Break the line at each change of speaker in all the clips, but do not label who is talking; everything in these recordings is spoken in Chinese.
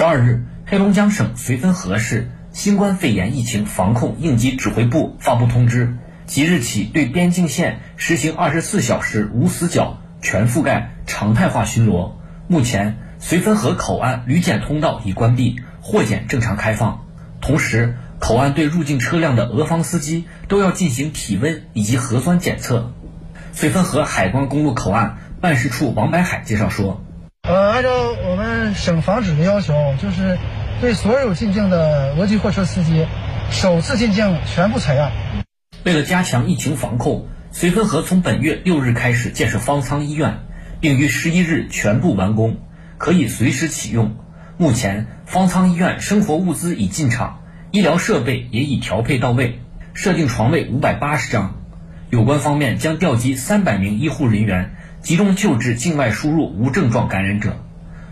十二日，黑龙江省绥芬河市新冠肺炎疫情防控应急指挥部发布通知，即日起对边境线实行二十四小时无死角、全覆盖、常态化巡逻。目前，绥芬河口岸旅检通道已关闭，货检正常开放。同时，口岸对入境车辆的俄方司机都要进行体温以及核酸检测。绥芬河海关公路口岸办事处王白海介绍说。
呃，按照我们省防指的要求，就是对所有进境的俄籍货车司机，首次进境全部采样。
为了加强疫情防控，绥芬河从本月六日开始建设方舱医院，并于十一日全部完工，可以随时启用。目前，方舱医院生活物资已进场，医疗设备也已调配到位，设定床位五百八十张。有关方面将调集三百名医护人员。集中救治境外输入无症状感染者。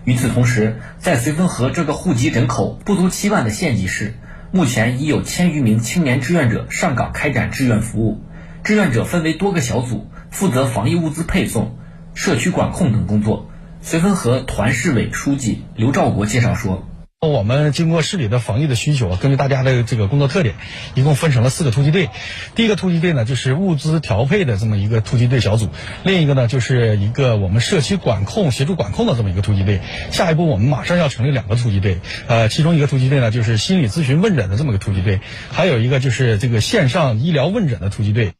与此同时，在绥芬河这个户籍人口不足七万的县级市，目前已有千余名青年志愿者上岗开展志愿服务。志愿者分为多个小组，负责防疫物资配送、社区管控等工作。绥芬河团市委书记刘兆国介绍说。
我们经过市里的防疫的需求，根据大家的这个工作特点，一共分成了四个突击队。第一个突击队呢，就是物资调配的这么一个突击队小组；另一个呢，就是一个我们社区管控协助管控的这么一个突击队。下一步我们马上要成立两个突击队，呃，其中一个突击队呢，就是心理咨询问诊的这么个突击队，还有一个就是这个线上医疗问诊的突击队。